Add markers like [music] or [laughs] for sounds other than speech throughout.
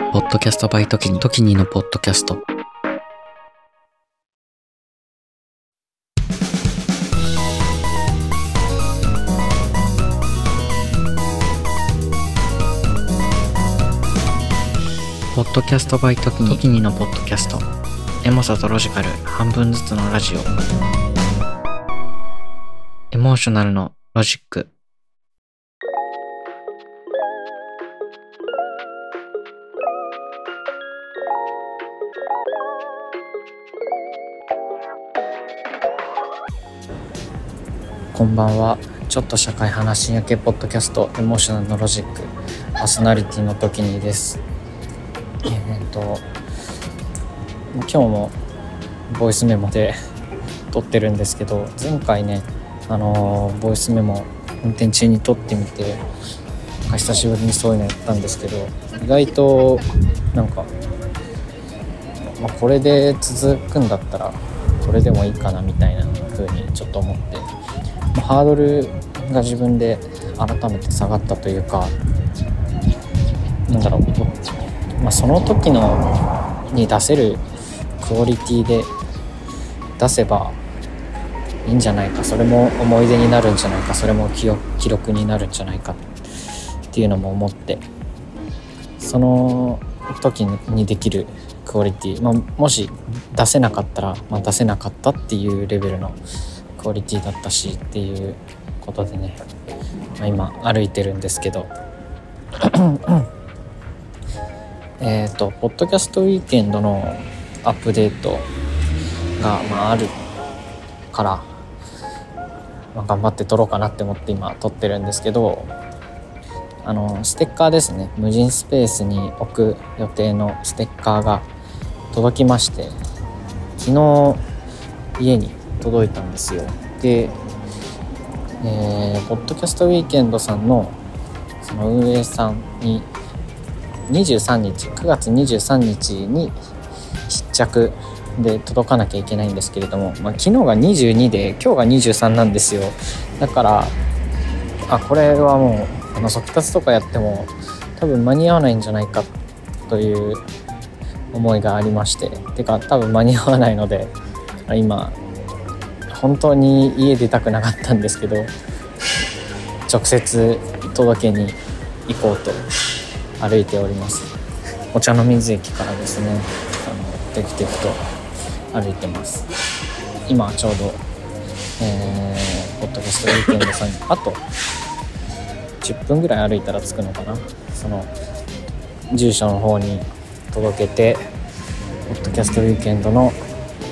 ポッドキャストバイトキニ、トキニのポッドキャスト。ポッドキャストバイトキニ、トキニのポッドキャスト。エモさとロジカル、半分ずつのラジオ。エモーショナルのロジック。こんばんは。ちょっと社会派な深夜系ポッドキャスト、エモーショナルのロジック、パーソナリティの時にです。えーっと、今日もボイスメモで撮ってるんですけど、前回ね、あのボイスメモ運転中に撮ってみて、なんか久しぶりにそういうのやったんですけど、意外となんか、まあ、これで続くんだったら、これでもいいかなみたいな風にちょっと思って、ハードルが自分で改めて下がったというかなんだろう、まあ、その時のに出せるクオリティで出せばいいんじゃないか。それも思い出になるんじゃないか。それも記記録になるんじゃないかっていうのも思ってその時にできるクオリティ、まあ、もし出せなかったら、まあ、出せなかったっていうレベルのクオリティだったしっていうことでね、まあ、今歩いてるんですけど。[coughs] えっとポッドキャストウィーケンドのアップデートが、まあ、あるから、まあ、頑張って撮ろうかなって思って今撮ってるんですけどあのステッカーですね。無人スペースに置く予定のステッカーが届きまして昨日家に届いたんですよ。で、えーポッドキャストウィーケンドさんのその運営さんに23日9月23日に必着で届かなきゃいけないんですけれども、まあ、昨日が22で今日が23なんですよ。だからあこれはもうあの速達とかやっても多分間に合わないんじゃないかという思いがありましててか多分間に合わないので今本当に家出たくなかったんですけど直接届けに行こうと歩いております。お茶の水駅からですねあのテクテクと歩いてます。今ちょうどえー、ポッドキャストウィークエンドさんにあと10分ぐらい歩いたら着くのかな。その住所の方に届けてポッドキャストウィークエンドの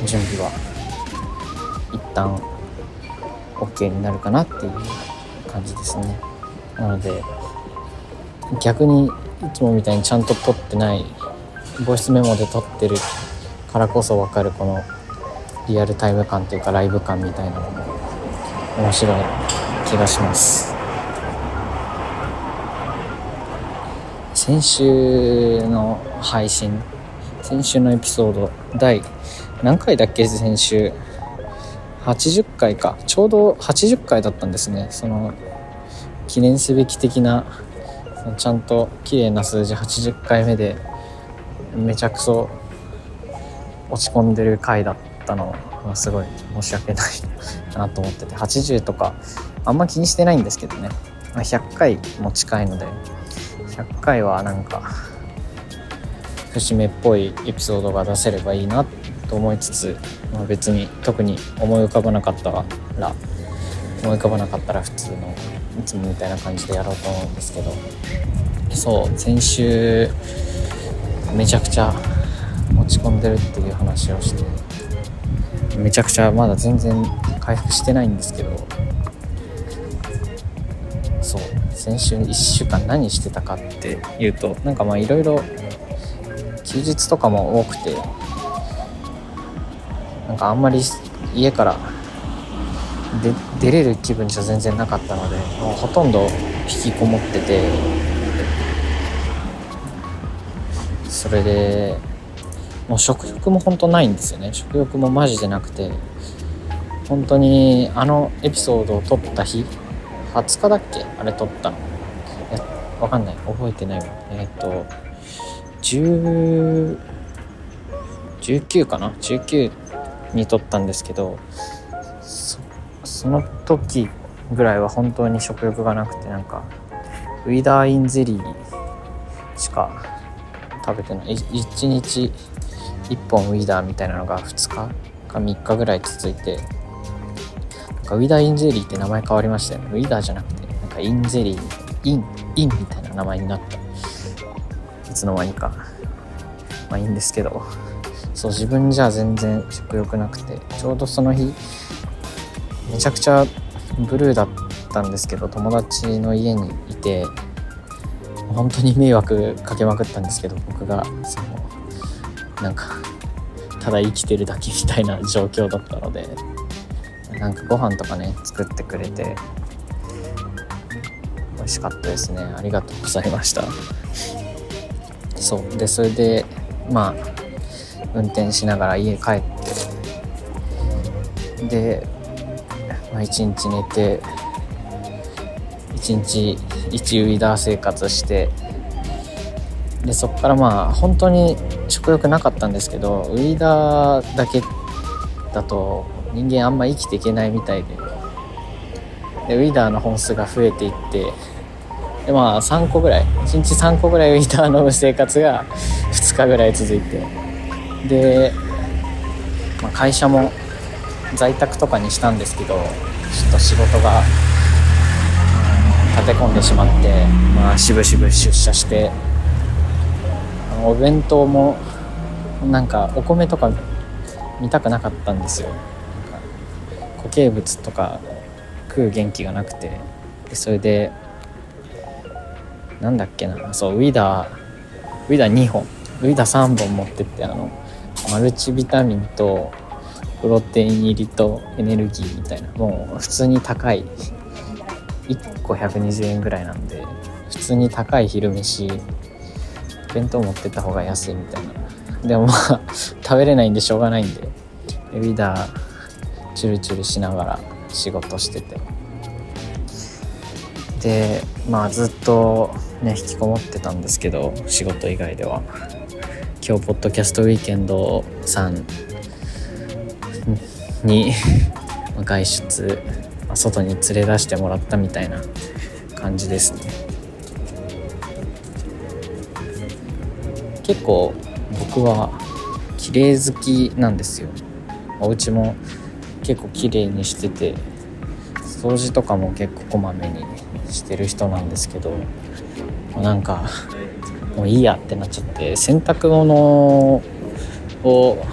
準備は旦 OK になるかなっていう感じですね。なので逆にいつもみたいにちゃんと撮ってないボイスメモで撮ってるからこそ分かるこのリアルタイム感というかライブ感みたいなのも面白い気がします。先週の配信先週のエピソード第何回だっけ先週？80回か。ちょうど80回だったんですね。その記念すべき的なちゃんと綺麗な数字80回目でめちゃくそ落ち込んでる回だったのはすごい申し訳ないなと思ってて。80とかあんま気にしてないんですけどね。100回も近いので100回はなんか節目っぽいエピソードが出せればいいなってと思いつつ、まあ、別に特に思い浮かばなかったら思い浮かばなかったら普通のいつもみたいな感じでやろうと思うんですけどそう先週めちゃくちゃ落ち込んでるっていう話をしてめちゃくちゃまだ全然回復してないんですけどそう先週1週間何してたかっていうとなんかまあいろいろ休日とかも多くてなんかあんまり家からで出れる気分じゃ全然なかったのでもうほとんど引きこもっててそれでもう食欲も本当ないんですよね。食欲もマジでなくて本当にあのエピソードを撮った日20日だっけ？あれ撮ったの。いやわかんない。覚えてないわ。えっ、と10 19かな？19に撮ったんですけどそその時ぐらいは本当に食欲がなくてなんかウィダーインゼリーしか食べてない。1日1本ウィダーみたいなのが2日か3日ぐらい続いてなんかウィダーインゼリーって名前変わりましたよね。ウィダーじゃなくてなんかインゼリーインインみたいな名前になった。いつの間にか。まあいいんですけど。そう自分じゃ全然食欲なくてちょうどその日めちゃくちゃブルーだったんですけど友達の家にいて本当に迷惑かけまくったんですけど僕がそのなんかただ生きてるだけみたいな [laughs] 状況だったのでなんかご飯とかね作ってくれて美味しかったですね。ありがとうございました。そう。でそれでまあ運転しながら家帰って。で、まあ、1日寝て1日1ウィダー生活して。でそこからまあ本当に食欲なかったんですけどウィダーだけだと人間あんま生きていけないみたいで。でウィダーの本数が増えていって。でまあ3個ぐらい1日3個ぐらいウィダーの生活が2日ぐらい続いて。で、まあ、会社も在宅とかにしたんですけどちょっと仕事が立て込んでしまって、まあ、しぶしぶ出社してお弁当もなんかお米とか見たくなかったんですよ。固形物とか食う元気がなくて。でそれでなんだっけなそうウィダーウィダー2本ウィダー3本持ってってあのマルチビタミンとプロテイン入りとエネルギーみたいな。もう普通に高い。1個120円ぐらいなんで普通に高い昼飯弁当持ってた方が安いみたいな。でもまあ食べれないんでしょうがないんでウィダーチュルチュルしながら仕事してて。でまあずっとね引きこもってたんですけど仕事以外では。今日ポッドキャストウィーケンドさんに [laughs] 外出外に連れ出してもらったみたいな感じですね。結構僕は綺麗好きなんですよ。お家も結構綺麗にしてて掃除とかも結構こまめにしてる人なんですけどなんかもういいやってなっちゃって洗濯物を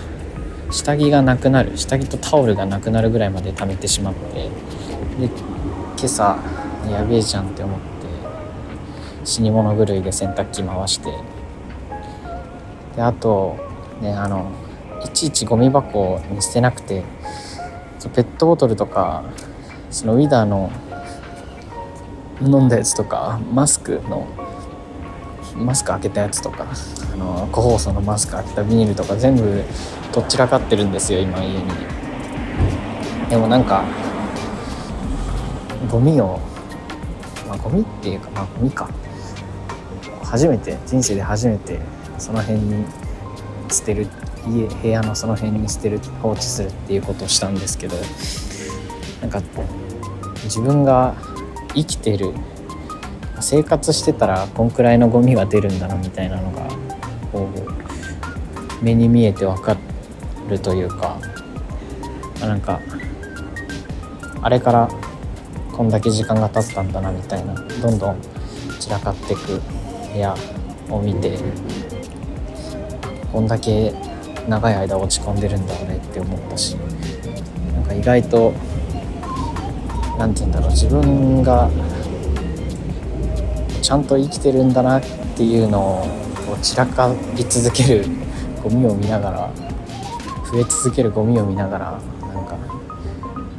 下着がなくなる下着とタオルがなくなるぐらいまで溜めてしまってで今朝やべえじゃんって思って死に物狂いで洗濯機回してであとねあのいちいちゴミ箱に捨てなくてペットボトルとかそのウィダーの飲んだやつとかマスクのマスク開けたやつとかあの個包装のマスク開けたビニールとか全部とっちらかってるんですよ今家に。でもなんかゴミをまあゴミっていうかまあゴミか。初めて人生で初めてその辺に捨てる家部屋のその辺に捨てる放置するっていうことをしたんですけどなんか自分が生きてる生活してたらこんくらいのゴミが出るんだなみたいなのがこう目に見えて分かるというかなんかあれからこんだけ時間が経ったんだなみたいなどんどん散らかっていく部屋を見てこんだけ長い間落ち込んでるんだ俺って思ったしなんか意外と何て言うんだろう自分がちゃんと生きてるんだなっていうのを散らかり続けるゴミを見ながら増え続けるゴミを見ながらなんか、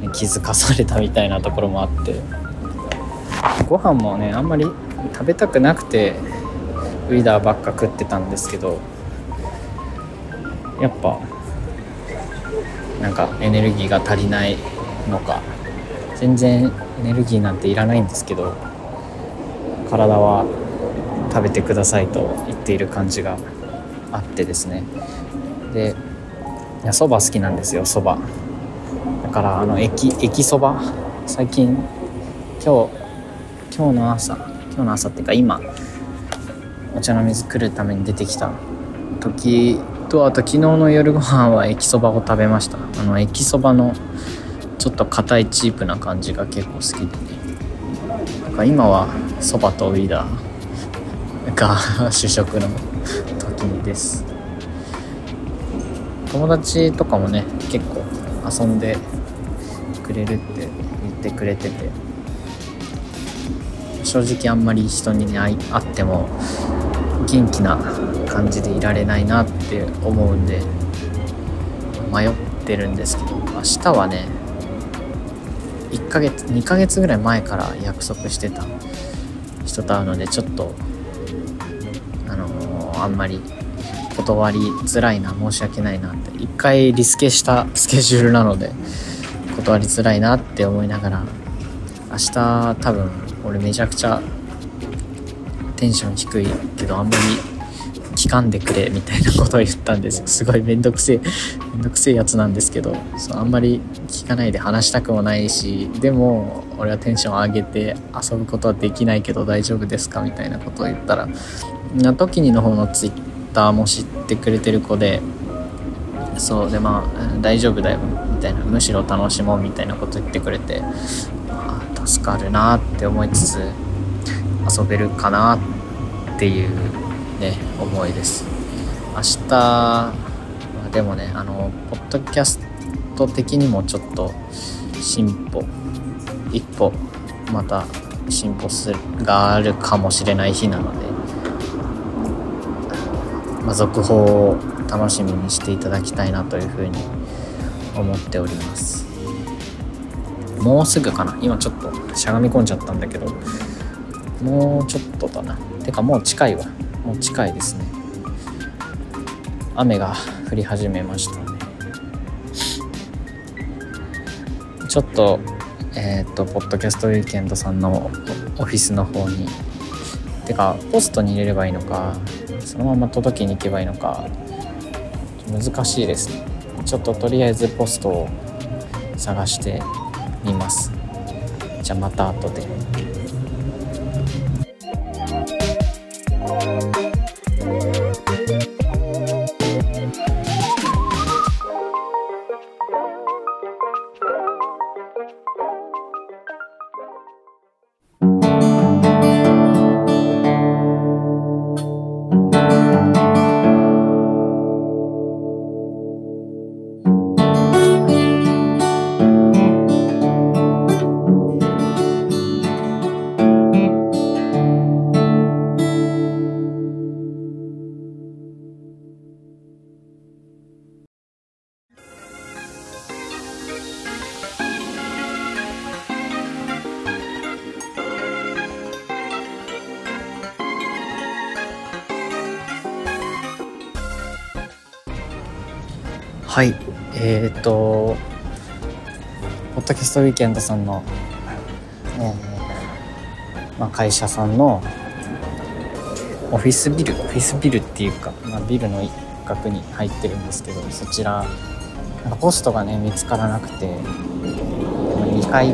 ね、気づかされたみたいなところもあって。ご飯もねあんまり食べたくなくてウィダーばっか食ってたんですけどやっぱなんかエネルギーが足りないのか全然エネルギーなんていらないんですけど体は食べてくださいと言っている感じがあってですね。でいやそば好きなんですよそばだからあの駅駅そば最近今日今日の朝今日の朝っていうか今お茶の水来るために出てきた時とあと昨日の夜ご飯は駅そばを食べました。あの駅そばのちょっと硬いチープな感じが結構好きで。ねなんか今はそばとウィダーが [laughs] 主食の時です。友達とかもね結構遊んでくれるって言ってくれてて正直あんまり人にね会っても元気な感じでいられないなって思うんで迷ってるんですけど明日はね1ヶ月2ヶ月ぐらい前から約束してた人と会うのでちょっとあのー、あんまり断りづらいな申し訳ないなって。一回リスケしたスケジュールなので断りづらいなって思いながら明日多分俺めちゃくちゃテンション低いけどあんまり聞かんでくれみたいなことを言ったんです [laughs] すごいめんどくせえめんどくせえやつなんですけどそうあんまり聞かないで話したくもないしでも俺はテンション上げて遊ぶことはできないけど大丈夫ですかみたいなことを言ったらな時にの方のツイッターも知ってくれてる子でそうでまあ大丈夫だよみたいなむしろ楽しもうみたいなこと言ってくれて助かるなって思いつつ遊べるかなっていうね思いです。明日はでもねあのポッドキャスト的にもちょっと進歩一歩また進歩するがあるかもしれない日なので、まあ、続報を楽しみにしていただきたいなというふうに思っております。もうすぐかな？今ちょっとしゃがみ込んじゃったんだけどもうちょっとだな。てかもう近いわ。もう近いですね。雨が降り始めましたね。ちょっとえっ、ー、とポッドキャストウィーケンドさんのオフィスの方にてかポストに入れればいいのかそのまま届けに行けばいいのか難しいですねちょっととりあえずポストを探してみますじゃあまた後で。はい。えっ、とポッドキストウィーケンドさんの、えーまあ、会社さんのオフィスビルオフィスビルっていうか、まあ、ビルの一角に入ってるんですけどそちらなんかポストがね見つからなくて2階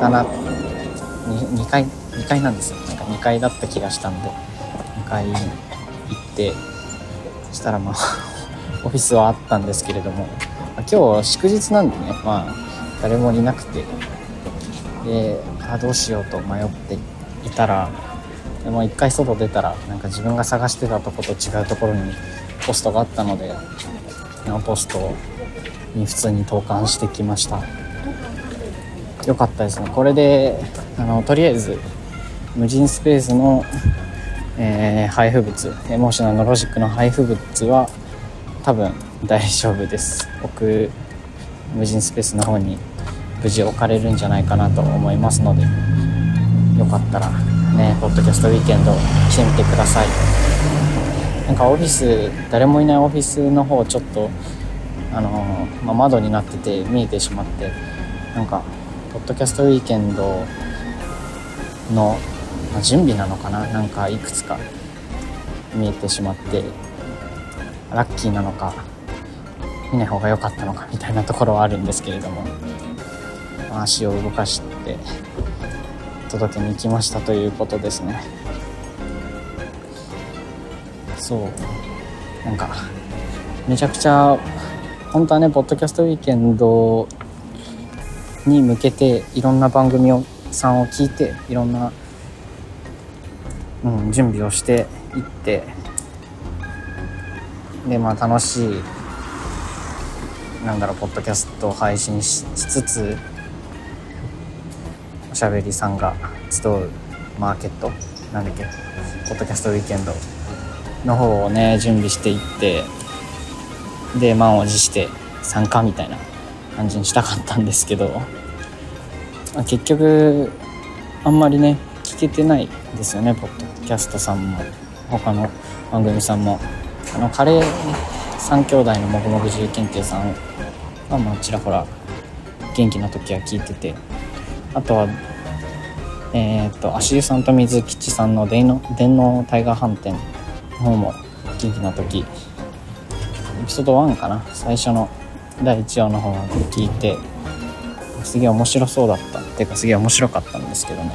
だな 2, 2階2階なんですよ。なんか2階だった気がしたんで2階行ってしたらまあオフィスはあったんですけれども今日祝日なんでねまあ誰もいなくて。であどうしようと迷っていたらでも一回外出たらなんか自分が探してたとこと違うところにポストがあったのでポストに普通に投函してきました。よかったですね。これであのとりあえず無人スペースの、えー、配布物エモーショナルのロジックの配布物は多分大丈夫です。僕無人スペースの方に無事置かれるんじゃないかなと思いますのでよかったらねポッドキャストウィーケンド来てみてください。なんかオフィス誰もいないオフィスの方ちょっとあの、まあ、窓になってて見えてしまってなんかポッドキャストウィーケンドの、ま、準備なのかな？なんかいくつか見えてしまって。ラッキーなのか見ない方が良かったのかみたいなところはあるんですけれども足を動かして届けに行きましたということですね。そう。なんかめちゃくちゃ本当はねポッドキャストウィーケンドに向けていろんな番組をさんを聞いていろんな、うん、準備をしていってでまあ楽しいなんだろうポッドキャストを配信しつつおしゃべりさんが集うマーケットなんだっけポッドキャストウィーケンドの方をね準備していってで満を持して参加みたいな感じにしたかったんですけど結局あんまりね聞けてないですよねポッドキャストさんも。他の番組さんも。あのカレー3兄弟のもぐもぐ自由研究さんはまあちらほら元気な時は聞いててあとはえっ、と足湯さんと水吉さんの電脳電脳タイガー飯店の方も元気な時エピソード1かな最初の第1話の方を聞いてすげえ面白そうだった。っていうかすげえ面白かったんですけどね。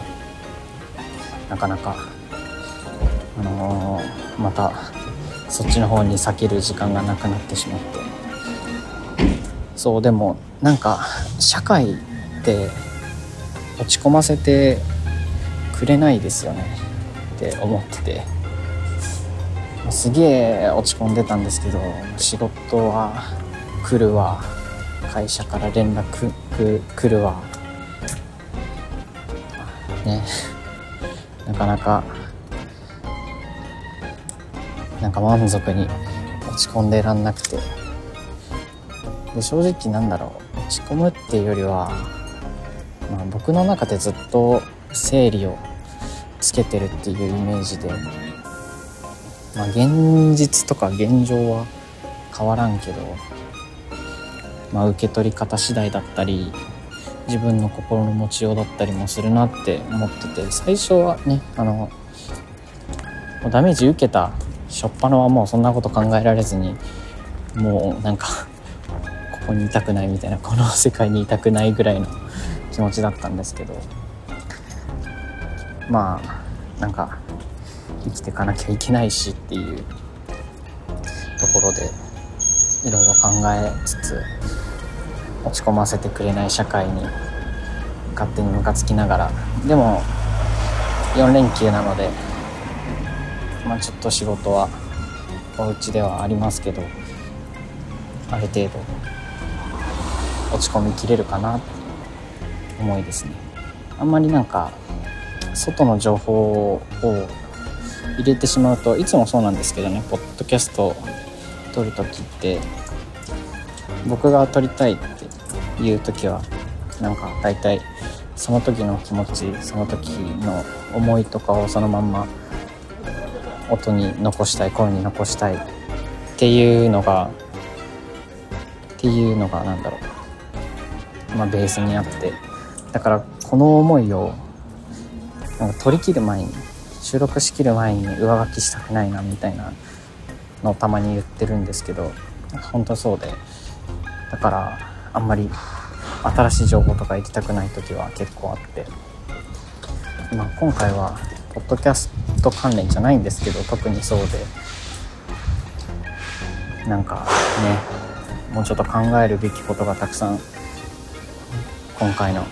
なかなかあのー、またそっちの方に避ける時間がなくなってしまって。そうでもなんか社会って落ち込ませてくれないですよね。って思ってて。すげえ落ち込んでたんですけど仕事は来るわ。会社から連絡来るわ。ね。なかなかなんか満足に落ち込んでらんなくて。で正直なんだろう。落ち込むっていうよりは、まあ、僕の中でずっと整理をつけてるっていうイメージで、まあ、現実とか現状は変わらんけど、まあ、受け取り方次第だったり自分の心の持ちようだったりもするなって思ってて最初はねあのダメージ受けた初っ端はもうそんなこと考えられずにもうなんかここにいたくないみたいなこの世界にいたくないぐらいの気持ちだったんですけどまあなんか生きてかなきゃいけないしっていうところでいろいろ考えつつ落ち込ませてくれない社会に勝手にムカつきながらでも4連休なのでまあちょっと仕事はお家ではありますけどある程度落ち込みきれるかなって思いですね。あんまりなんか外の情報を入れてしまうといつもそうなんですけどねポッドキャスト撮る時って僕が撮りたいっていう時はなんか大体その時の気持ちその時の思いとかをそのまんま音に残したい声に残したいっていうのがっていうのが何だろう。まあベースにあって。だからこの思いをなんか取り切る前に収録しきる前に上書きしたくないなみたいなのをたまに言ってるんですけど本当そうで。だからあんまり新しい情報とか行きたくない時は結構あって、まあ、今回はポッドキャスト関連じゃないんですけど特にそうで。なんかねもうちょっと考えるべきことがたくさん今回の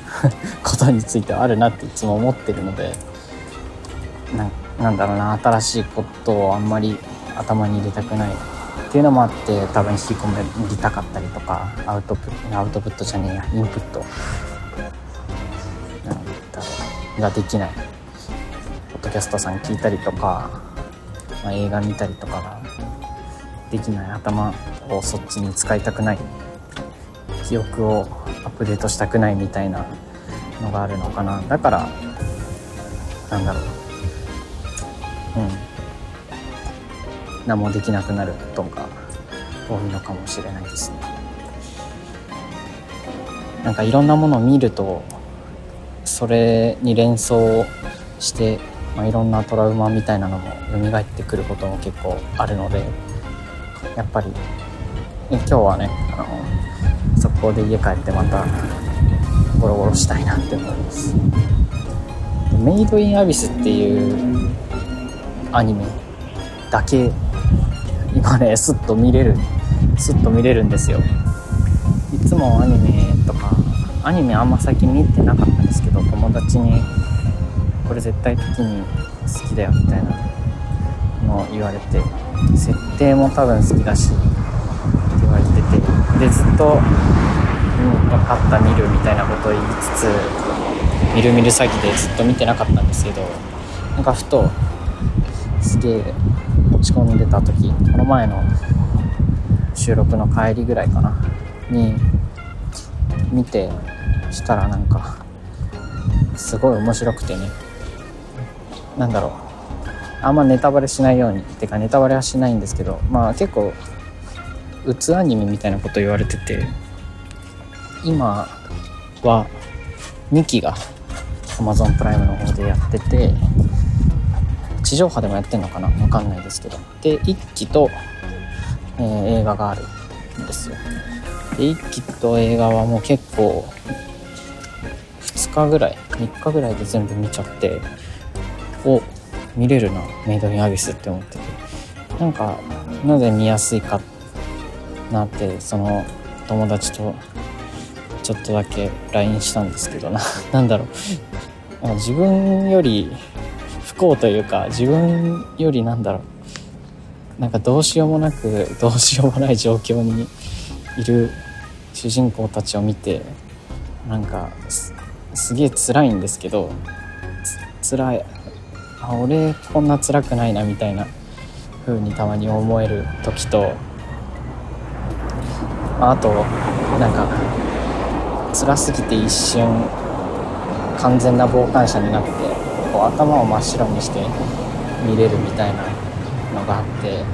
[laughs] ことについてはあるなっていつも思ってるのでなんだろうな新しいことをあんまり頭に入れたくないっていうのもあって多分引き込めりたかったりとかアウトプットアウトプットじゃねえやインプット。なんだろうができない。ドキャストさん聞いたりとか、まあ、映画見たりとかができない頭をそっちに使いたくない記憶をアップデートしたくないみたいなのがあるのかな。だからなんだろう。うん。何もできなくなることが多いのかもしれないですね。なんかいろんなものを見るとそれに連想して、まあ、いろんなトラウマみたいなのも蘇ってくることも結構あるのでやっぱり今日はねあの速攻で家帰ってまたゴロゴロしたいなって思います。メイドインアビスっていうアニメだけ今ねスッと見れるスッと見れるんですよ。いつもアニメとかアニメあんま最近見てなかったんですけど友達にこれ絶対的に好きだよみたいなの言われて設定も多分好きだしって言われててでずっと「うん分かった見る」みたいなことを言いつつみるみる詐欺でずっと見てなかったんですけどなんかふとすげえ落ち込んでた時この前の収録の帰りぐらいかなに見てしたらなんかすごい面白くてね。なんだろう。あんまネタバレしないようにてかネタバレはしないんですけどまあ結構うつアニメみたいなこと言われてて今は2期が Amazon プライムの方でやってて地上波でもやってんのかな？わかんないですけど。で1期と、えー、映画があるんですよ。で1期と映画はもう結構2日ぐらい3日ぐらいで全部見ちゃってお見れるな。メイドインアビスって思ってて。なんかなぜ見やすいかなってその友達とちょっとだけ LINE したんですけどな。[laughs] 何だろう。自分より不幸というか自分よりなんだろう。なんかどうしようもなくどうしようもない状況にいる主人公たちを見てなんかすげえ辛いんですけどつ辛い。あ俺こんな辛くないなみたいな風にたまに思える時とあとなんか辛すぎて一瞬完全な傍観者になってこう頭を真っ白にして見れるみたいなのがあって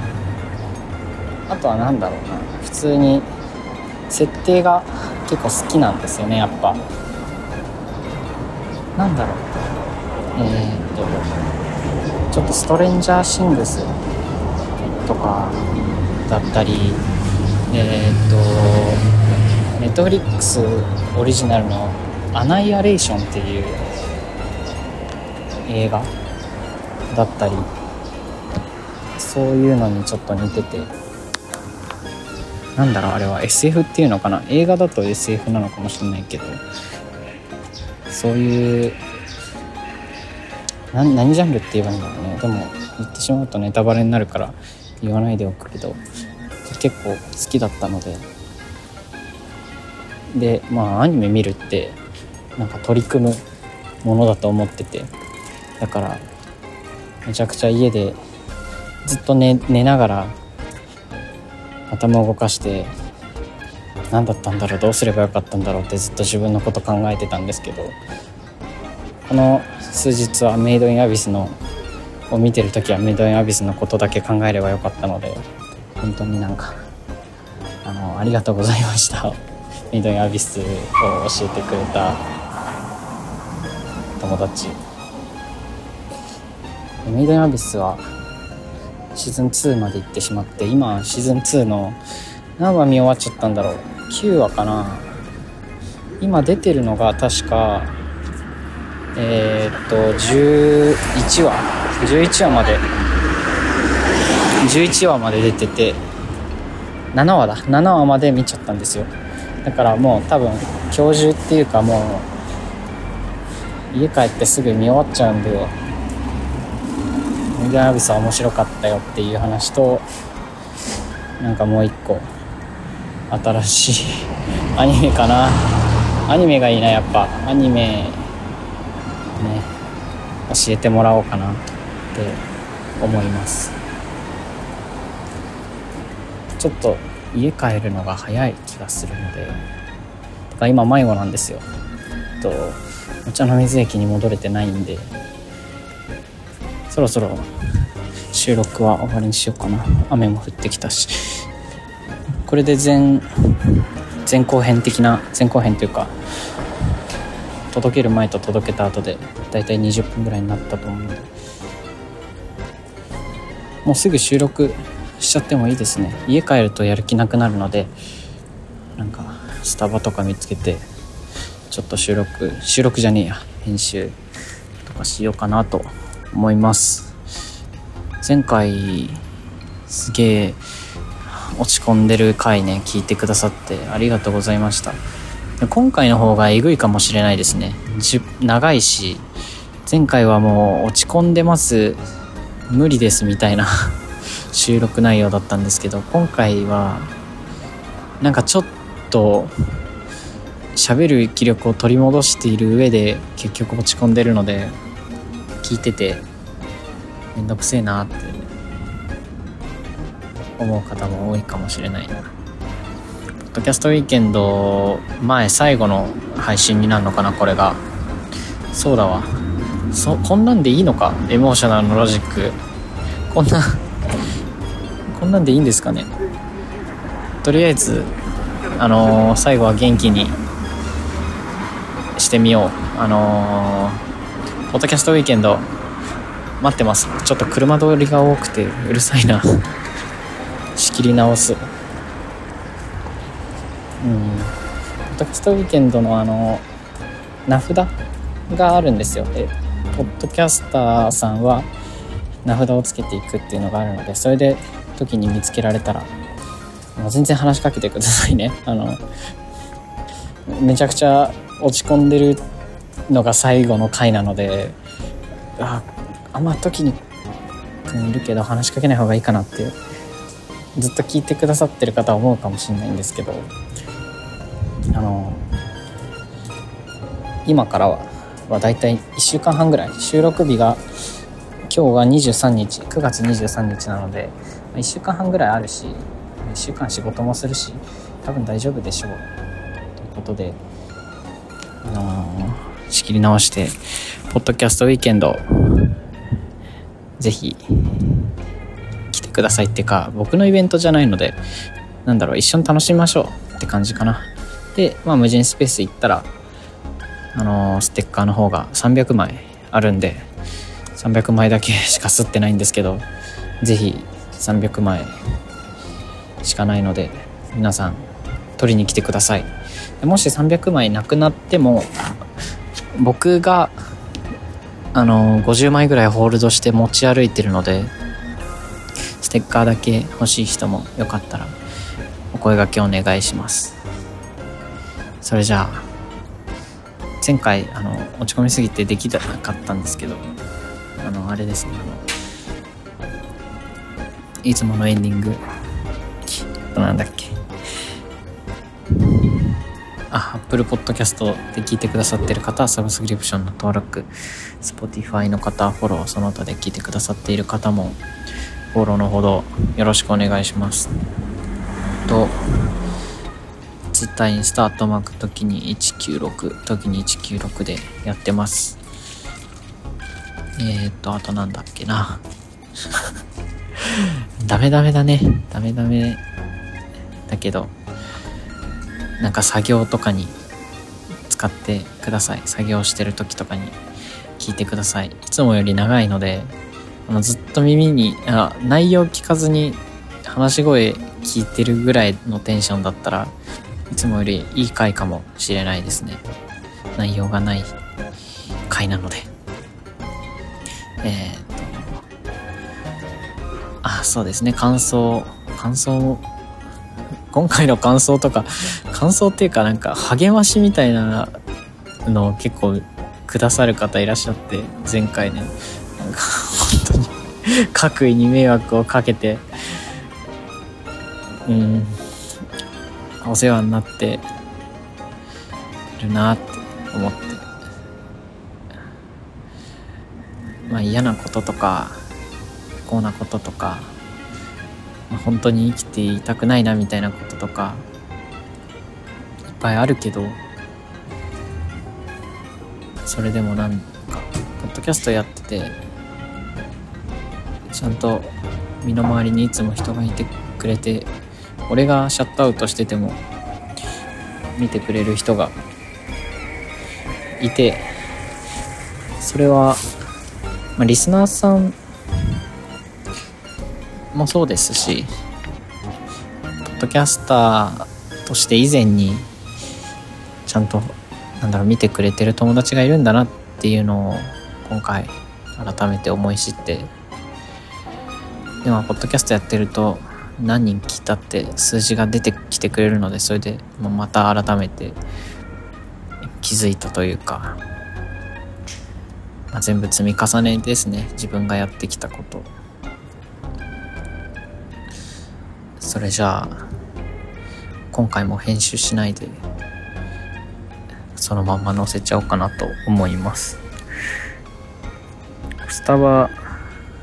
あとは何だろうな普通に設定が結構好きなんですよねやっぱ。なんだろう。えー、っとちょっとストレンジャーシングスとか。だったりえー、っとネットフリックスオリジナルの「アナイアレーション」っていう映画だったりそういうのにちょっと似てて。なんだろうあれは SF っていうのかな？映画だと SF なのかもしれないけど。そういう何何ジャンルって言えばいいんだろうね。でも言ってしまうとネタバレになるから言わないでおくけど結構好きだったので。でまあアニメ見るってなんか取り組むものだと思ってて。だからめちゃくちゃ家でずっと寝寝ながら頭を動かして何だったんだろうどうすればよかったんだろうってずっと自分のこと考えてたんですけどこの数日はメイドインアビスのを見てる時はメイドインアビスのことだけ考えればよかったので本当になんかあのありがとうございました。[laughs] メイドインアビスを教えてくれた友達。メイドインアビスはシーズン2まで行ってしまって今シーズン2の何話見終わっちゃったんだろう。9話かな。今出てるのが確かえー、っと11話？11話まで。11話まで出てて7話だ。7話まで見ちゃったんですよ。だからもう多分今日中っていうかもう家帰ってすぐ見終わっちゃうんでミディアビスは面白かったよっていう話となんかもう一個新しい [laughs] アニメかな。アニメがいいなやっぱ。アニメ教えてもらおうかなって思います。ちょっと家帰るのが早い気がするので。てか今迷子なんですよ。とお茶の水駅に戻れてないんで。そろそろ収録は終わりにしようかな。雨も降ってきたし。これで前前後編的な前後編というか届ける前と届けた後でだいたい20分ぐらいになったと思うので。もうすぐ収録しちゃってもいいですね。家帰るとやる気なくなるのでなんかスタバとか見つけてちょっと収録収録じゃねえや。編集とかしようかなと思います。前回すげえ落ち込んでる回ね聞いてくださってありがとうございました。今回の方がえぐいかもしれないですね。長いし前回はもう落ち込んでます。無理ですみたいな。[laughs] 収録内容だったんですけど今回はなんかちょっと喋る気力を取り戻している上で結局落ち込んでるので聞いててめんどくせえなって思う方も多いかもしれないな。ドキャストウィーケンド前最後の配信になるのかなこれが。そうだわ。そこんなんでいいのか？エモーショナルのロジック。こんなこんなんでいいんですかね？とりあえずあのー、最後は元気にしてみようあのー、ポッドキャストウィーケンド待ってますちょっと車通りが多くてうるさいな仕切り直すうん。ポッドキャストウィーケンドのあの名札があるんですよ。でポッドキャスターさんは名札をつけていくっていうのがあるのでそれで時に見つけられたら全然話しかけてくださいね。[laughs] あのめちゃくちゃ落ち込んでるのが最後の回なのでああんま時にいるけど話しかけない方がいいかなってずっと聞いてくださってる方は思うかもしれないんですけど。あの今からははだいたい1週間半ぐらい。収録日が今日が23日。9月23日なので1週間半ぐらいあるし1週間仕事もするし多分大丈夫でしょう。ということであのー、仕切り直してポッドキャストウィーケンドぜひ来てくださいっていうか僕のイベントじゃないのでなんだろう一緒に楽しみましょうって感じかな。でまあ無人スペース行ったらあのー、ステッカーの方が300枚あるんで300枚だけしか吸ってないんですけど是非300枚しかないので皆さん取りに来てください。もし300枚なくなっても僕があの50枚ぐらいホールドして持ち歩いてるのでステッカーだけ欲しい人もよかったらお声がけお願いします。それじゃあ前回あの落ち込みすぎてできなかったんですけどあのあれですねあのいつものエンディングなんだっけ？あ、Apple Podcast で聞いてくださってる方はサブスクリプションの登録、Spotify の方フォロー、その他で聞いてくださっている方もフォローのほどよろしくお願いします。と、Twitter インスタートマーク時に196、時に196でやってます。えー、っと、あとなんだっけな。[laughs] ダメダメだね。ダメダメだけど、なんか作業とかに使ってください。作業してる時とかに聞いてください。いつもより長いので、あのずっと耳にあ、内容聞かずに話し声聞いてるぐらいのテンションだったらいつもよりいい回かもしれないですね。内容がない回なので。えー、っと、あ、そうですね。感想、感想、今回の感想とか、感想っていうかなんか励ましみたいなのを結構くださる方いらっしゃって、前回ね。なんか本当に各位に迷惑をかけて、うん、お世話になってるなって思って。まあ嫌なこととか不幸なこととか、まあ、本当に生きていたくないなみたいなこととかいっぱいあるけどそれでもなんかポッドキャストやっててちゃんと身の回りにいつも人がいてくれて俺がシャットアウトしてても見てくれる人がいてそれはまあ、リスナーさんもそうですしポッドキャスターとして以前にちゃんとなんだろう見てくれてる友達がいるんだなっていうのを今回改めて思い知ってでもポッドキャストやってると何人来たって数字が出てきてくれるのでそれでまた改めて気づいたというか、まあ、全部積み重ねですね。自分がやってきたこと。それじゃあ今回も編集しないでそのまま載せちゃおうかなと思います。スタバ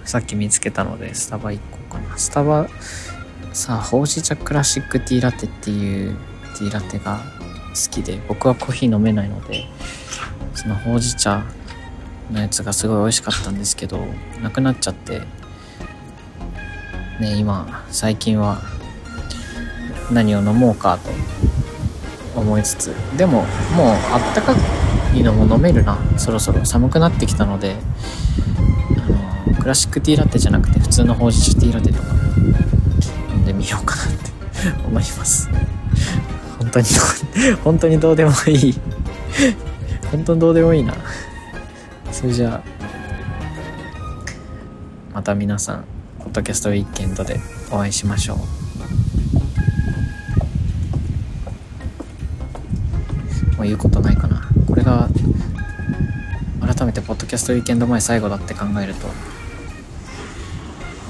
さっき見つけたのでスタバ行こうかな。スタバさあほうじ茶クラシックティーラテっていうティーラテが好きで僕はコーヒー飲めないのでそのほうじ茶のやつがすごい美味しかったんですけどなくなっちゃってね今最近は何を飲もうかと思いつつでももうあったかいのも飲めるな。そろそろ寒くなってきたのであのクラシックティーラテじゃなくて普通のほうじ茶ティーラテとかんでみようかなって。思います。本当に [laughs] 本当にどうでもいい。本当にどうでもいいな。それじゃあまた皆さんポッドキャストウィーケンドでお会いしましょう。もう言うことないかな。これが改めてポッドキャストウィーケンド前最後だって考えると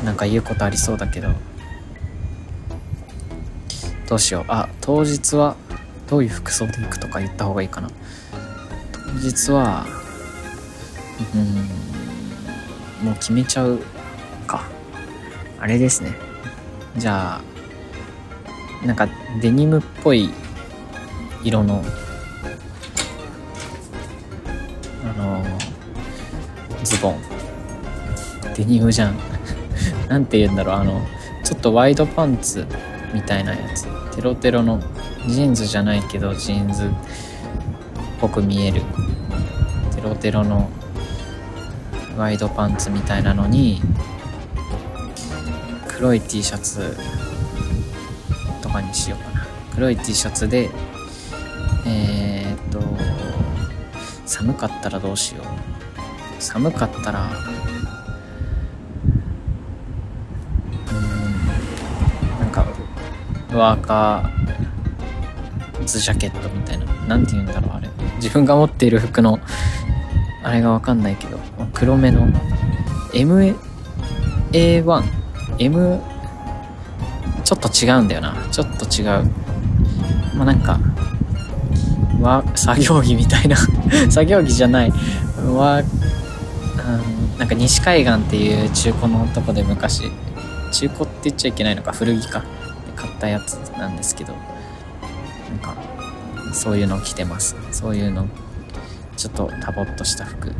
なんか言うことありそうだけどどうしよう。あ当日はどういう服装で行くとか言った方がいいかな。当日はうんもう決めちゃうか。あれですね。じゃあなんかデニムっぽい色のあのズボン。デニムじゃん。[laughs] 何て言うんだろう。あのちょっとワイドパンツみたいなやつ。テロテロのジーンズじゃないけどジーンズっぽく見える。テロテロのワイドパンツみたいなのに黒い T シャツとかにしようかな。黒い T シャツでえー、っと寒かったらどうしよう。寒かったらワーカーズジャケットみたいな。何て言うんだろうあれ。自分が持っている服のあれがわかんないけど黒目の MA1M ちょっと違うんだよな。ちょっと違う。まあなんかわ作業着みたいな。[laughs] 作業着じゃない。ワーなんか西海岸っていう中古のとこで昔。中古って言っちゃいけないのか。古着か。たやつなんですけどなんかそういうの着てますそういうのちょっとタボっとした服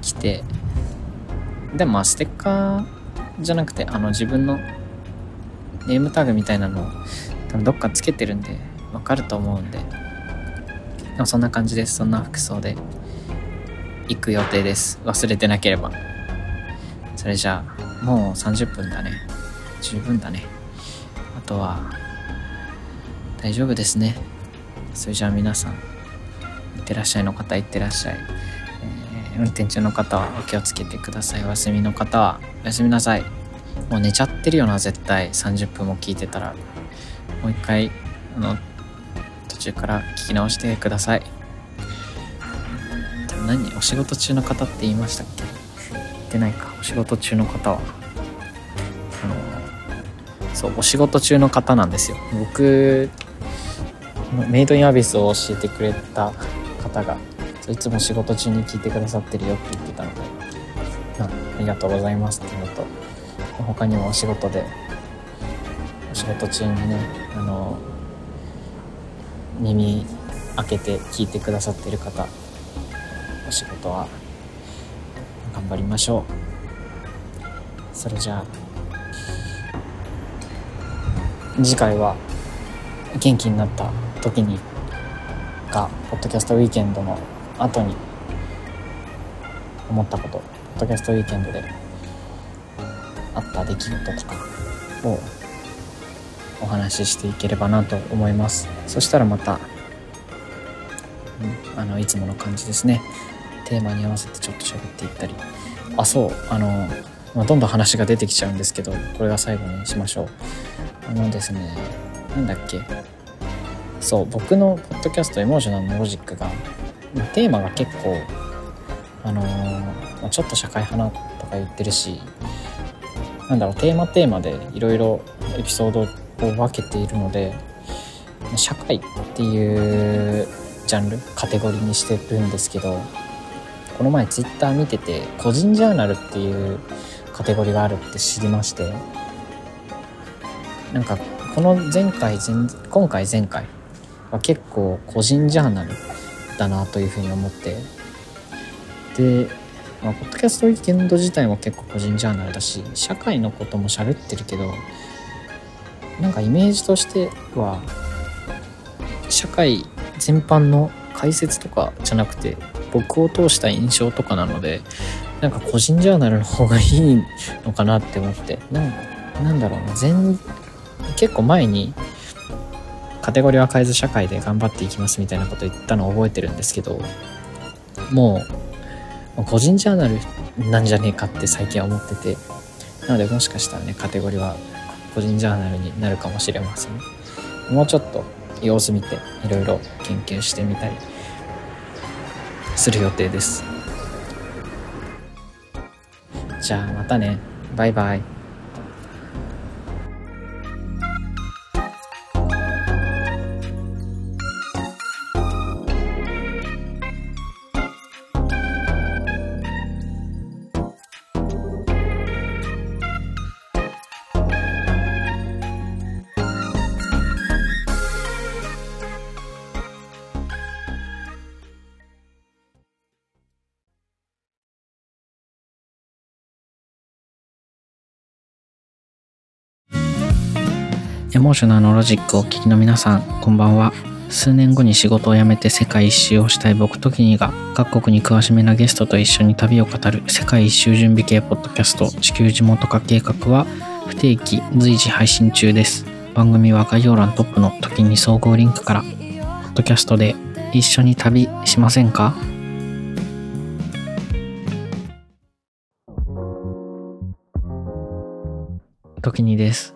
着てでもまあステッカーじゃなくてあの自分のネームタグみたいなのを多分どっかつけてるんでわかると思うんででもそんな感じですそんな服装で行く予定です。忘れてなければ。それじゃあ、もう30分だね。十分だね。あとは、大丈夫ですね。それじゃあ皆さん、いってらっしゃいの方、いってらっしゃい。えー、運転中の方はお気をつけてください。お休みの方は、おやすみなさい。もう寝ちゃってるよな、絶対。30分も聞いてたら。もう一回、あの、途中から聞き直してください。何お仕事中の方って言いましたっけ？言ってないかお仕事中の方はそうお仕事中の方なんですよ。僕メイドインアビスを教えてくれた方がいつも仕事中に聞いてくださってるよって言ってたのであありがとうございますっていうのと他にもお仕事でお仕事中にねあの耳開けて聞いてくださってる方お仕事は頑張りましょう。それじゃあ。次回は元気になった時にがポッドキャストウィーケンドの後に思ったことポッドキャストウィーケンドであった出来事とかをお話ししていければなと思います。そしたらまた、うん、あのいつもの感じですね。テーマに合わせてちょっと喋っていったり。あそうあの、まあ、どんどん話が出てきちゃうんですけどこれが最後にしましょう。あのですねなんだっけ。そう僕のポッドキャスト「エモーショナルのロジックが」テーマが結構あのー、ちょっと社会派なとか言ってるしなんだろうテーマテーマでいろいろエピソードを分けているので社会っていうジャンルカテゴリーにしてるんですけどこの前ツイッター見てて個人ジャーナルっていうカテゴリーがあるって知りましてなんかこの前回前今回前回は結構個人ジャーナルだなというふうに思って。で、まあ、ポッドキャストウィーケンド自体も結構個人ジャーナルだし社会のことも喋ってるけどなんかイメージとしては社会全般の解説とかじゃなくて僕を通した印象とかなのでなんか個人ジャーナルの方がいいのかなって思って。なんなんだろうな全結構前にカテゴリーは変えず社会で頑張っていきますみたいなこと言ったのを覚えてるんですけどもう個人ジャーナルなんじゃねえかって最近は思っててなのでもしかしたらねカテゴリーは個人ジャーナルになるかもしれません。もうちょっと様子見ていろいろ研究してみたりする予定です。じゃあまたね。バイバイ。エモーショナルのロジックをお聞きの皆さん、こんばんは。数年後に仕事を辞めて世界一周をしたい僕ときにが、各国に詳しめなゲストと一緒に旅を語る世界一周準備系ポッドキャスト地球地元化計画は不定期随時配信中です。番組は概要欄トップの時に総合リンクから、ポッドキャストで一緒に旅しませんか？時にです。